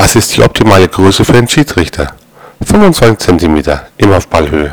Was ist die optimale Größe für einen Schiedsrichter? 25 cm, immer auf Ballhöhe.